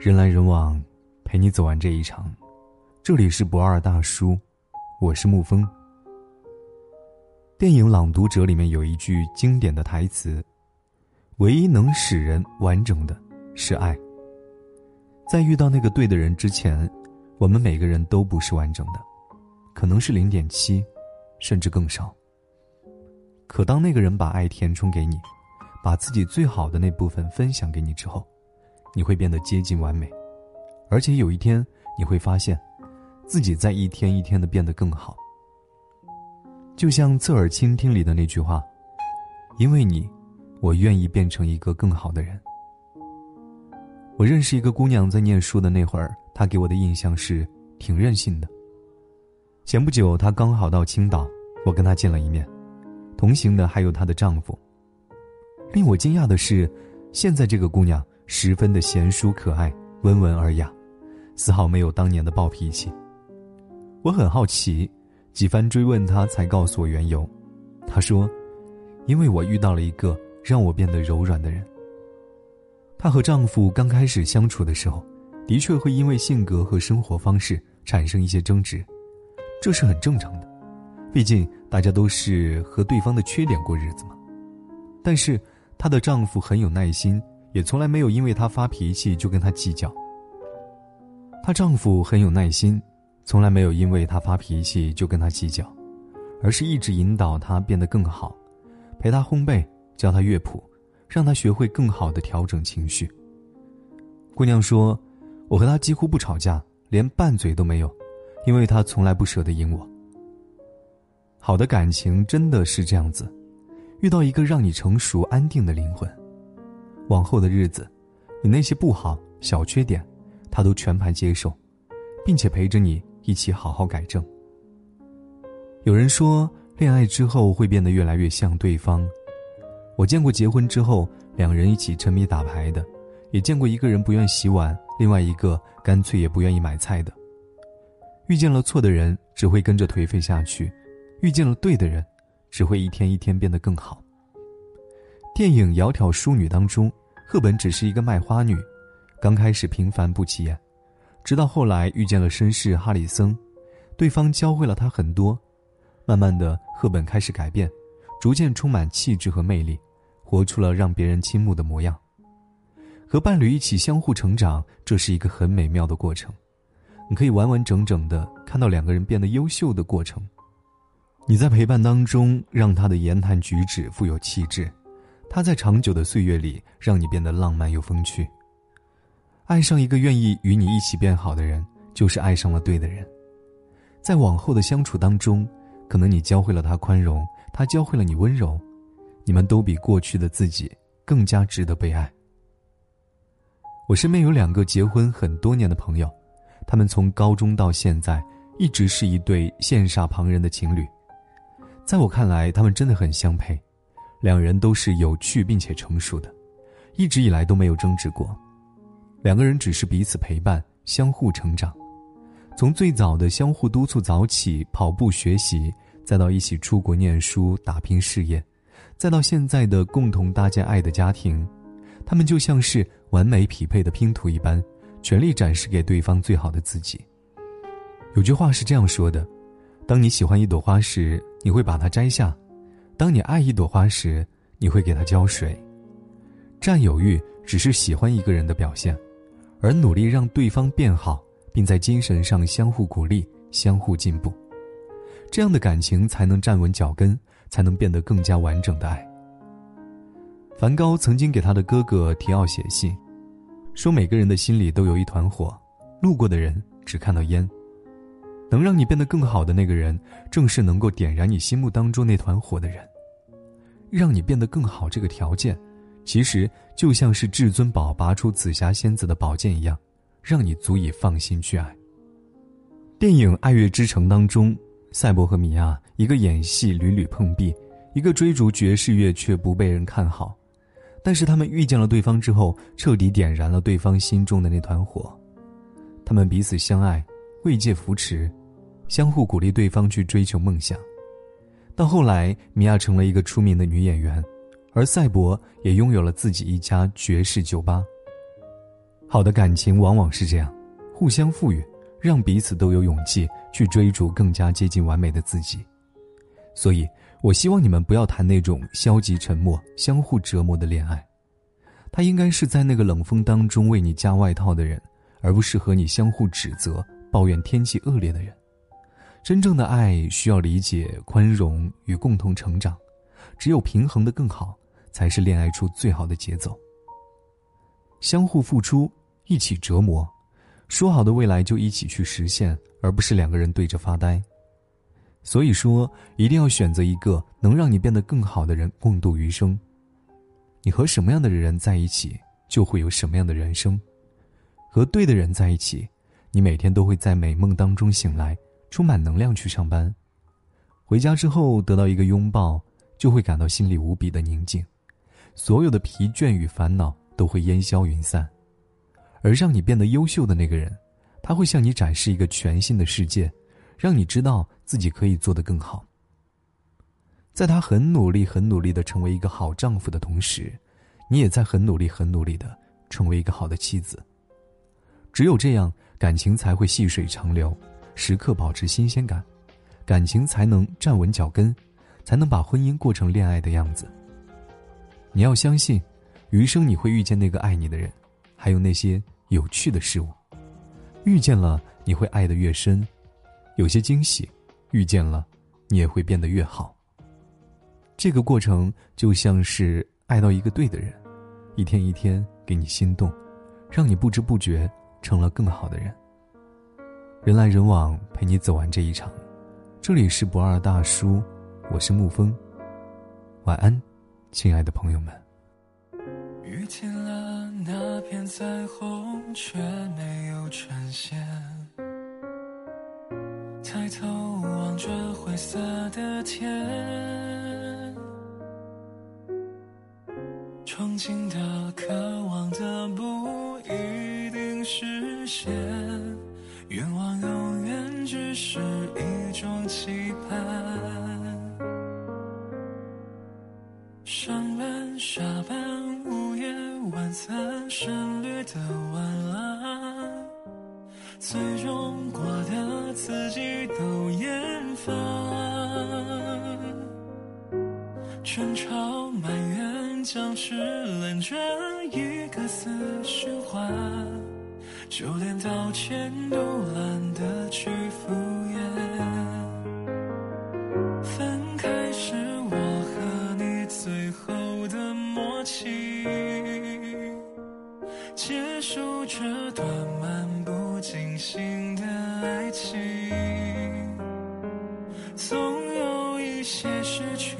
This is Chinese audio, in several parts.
人来人往，陪你走完这一场。这里是不二大叔，我是沐风。电影《朗读者》里面有一句经典的台词：“唯一能使人完整的，是爱。”在遇到那个对的人之前，我们每个人都不是完整的，可能是零点七，甚至更少。可当那个人把爱填充给你，把自己最好的那部分分享给你之后，你会变得接近完美，而且有一天你会发现，自己在一天一天的变得更好。就像侧耳倾听里的那句话：“因为你，我愿意变成一个更好的人。”我认识一个姑娘，在念书的那会儿，她给我的印象是挺任性的。前不久，她刚好到青岛，我跟她见了一面。同行的还有她的丈夫。令我惊讶的是，现在这个姑娘十分的贤淑可爱、温文尔雅，丝毫没有当年的暴脾气。我很好奇，几番追问她，才告诉我缘由。她说：“因为我遇到了一个让我变得柔软的人。”她和丈夫刚开始相处的时候，的确会因为性格和生活方式产生一些争执，这是很正常的。毕竟大家都是和对方的缺点过日子嘛，但是她的丈夫很有耐心，也从来没有因为她发脾气就跟她计较。她丈夫很有耐心，从来没有因为她发脾气就跟她计较，而是一直引导她变得更好，陪她烘焙，教她乐谱，让她学会更好的调整情绪。姑娘说：“我和他几乎不吵架，连拌嘴都没有，因为他从来不舍得赢我。”好的感情真的是这样子，遇到一个让你成熟安定的灵魂，往后的日子，你那些不好小缺点，他都全盘接受，并且陪着你一起好好改正。有人说，恋爱之后会变得越来越像对方。我见过结婚之后两人一起沉迷打牌的，也见过一个人不愿洗碗，另外一个干脆也不愿意买菜的。遇见了错的人，只会跟着颓废下去。遇见了对的人，只会一天一天变得更好。电影《窈窕淑女》当中，赫本只是一个卖花女，刚开始平凡不起眼，直到后来遇见了绅士哈里森，对方教会了她很多。慢慢的，赫本开始改变，逐渐充满气质和魅力，活出了让别人倾慕的模样。和伴侣一起相互成长，这是一个很美妙的过程。你可以完完整整的看到两个人变得优秀的过程。你在陪伴当中，让他的言谈举止富有气质；他在长久的岁月里，让你变得浪漫又风趣。爱上一个愿意与你一起变好的人，就是爱上了对的人。在往后的相处当中，可能你教会了他宽容，他教会了你温柔，你们都比过去的自己更加值得被爱。我身边有两个结婚很多年的朋友，他们从高中到现在一直是一对羡煞旁人的情侣。在我看来，他们真的很相配，两人都是有趣并且成熟的，一直以来都没有争执过。两个人只是彼此陪伴，相互成长。从最早的相互督促早起、跑步学习，再到一起出国念书、打拼事业，再到现在的共同搭建爱的家庭，他们就像是完美匹配的拼图一般，全力展示给对方最好的自己。有句话是这样说的。当你喜欢一朵花时，你会把它摘下；当你爱一朵花时，你会给它浇水。占有欲只是喜欢一个人的表现，而努力让对方变好，并在精神上相互鼓励、相互进步，这样的感情才能站稳脚跟，才能变得更加完整的爱。梵高曾经给他的哥哥提奥写信，说每个人的心里都有一团火，路过的人只看到烟。能让你变得更好的那个人，正是能够点燃你心目当中那团火的人。让你变得更好这个条件，其实就像是至尊宝拔出紫霞仙子的宝剑一样，让你足以放心去爱。电影《爱乐之城》当中，赛博和米娅一个演戏屡屡碰壁，一个追逐爵士乐却不被人看好，但是他们遇见了对方之后，彻底点燃了对方心中的那团火。他们彼此相爱，慰藉扶持。相互鼓励对方去追求梦想，到后来，米娅成了一个出名的女演员，而赛博也拥有了自己一家爵士酒吧。好的感情往往是这样，互相赋予，让彼此都有勇气去追逐更加接近完美的自己。所以，我希望你们不要谈那种消极沉默、相互折磨的恋爱。他应该是在那个冷风当中为你加外套的人，而不是和你相互指责、抱怨天气恶劣的人。真正的爱需要理解、宽容与共同成长，只有平衡的更好，才是恋爱出最好的节奏。相互付出，一起折磨，说好的未来就一起去实现，而不是两个人对着发呆。所以说，一定要选择一个能让你变得更好的人，共度余生。你和什么样的人在一起，就会有什么样的人生。和对的人在一起，你每天都会在美梦当中醒来，充满能量去上班。回家之后得到一个拥抱，就会感到心里无比的宁静，所有的疲倦与烦恼都会烟消云散。而让你变得优秀的那个人，他会向你展示一个全新的世界，让你知道自己可以做得更好。在他很努力、很努力的成为一个好丈夫的同时，你也在很努力、很努力的成为一个好的妻子。只有这样，感情才会细水长流，时刻保持新鲜感，感情才能站稳脚跟，才能把婚姻过成恋爱的样子。你要相信，余生你会遇见那个爱你的人，还有那些有趣的事物。遇见了，你会爱得越深，有些惊喜；遇见了，你也会变得越好。这个过程就像是爱到一个对的人，一天一天给你心动，让你不知不觉成了更好的人。人来人往，陪你走完这一场。这里是不二大叔，我是沐风。晚安，亲爱的朋友们。遇见了那片彩虹，却没有呈现。抬头望着灰色的天。憧憬的、只是一种期盼。上班、下班、午夜、晚餐，省略的晚安，最终过得自己都厌烦。争吵、埋怨。僵持冷战一个死循环，就连道歉都懒得去敷衍。分开是我和你最后的默契，结束这段漫不经心的爱情，总有一些失去。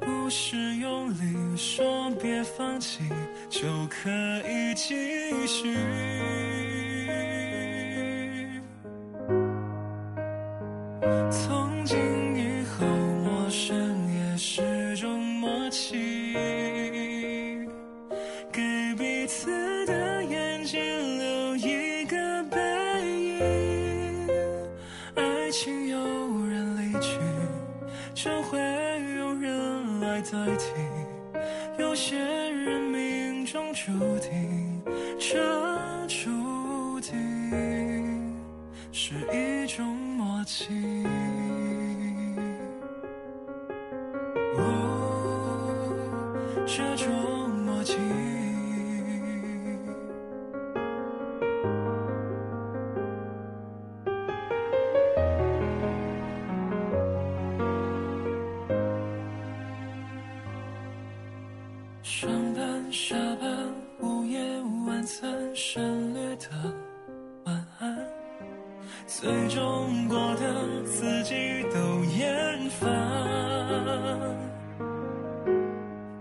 不是用力说别放弃就可以继续。注定，这注定是一种默契。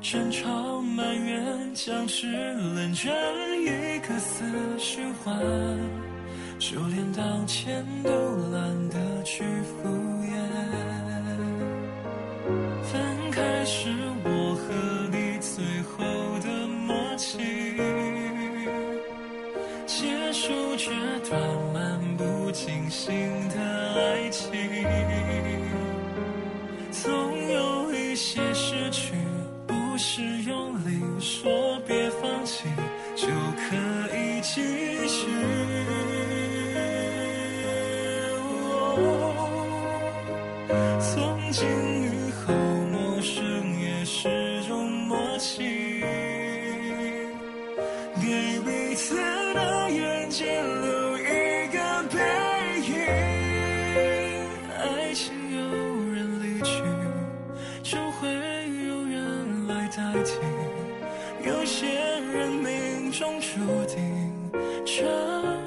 争吵埋怨僵持冷战一个死循环就连道歉都懒得去敷衍分开是我和你最后的默契结束这段漫不经心的爱情从不是用力说别放弃就可以继续从今以后陌生也是种默契。有些人命中注定。这。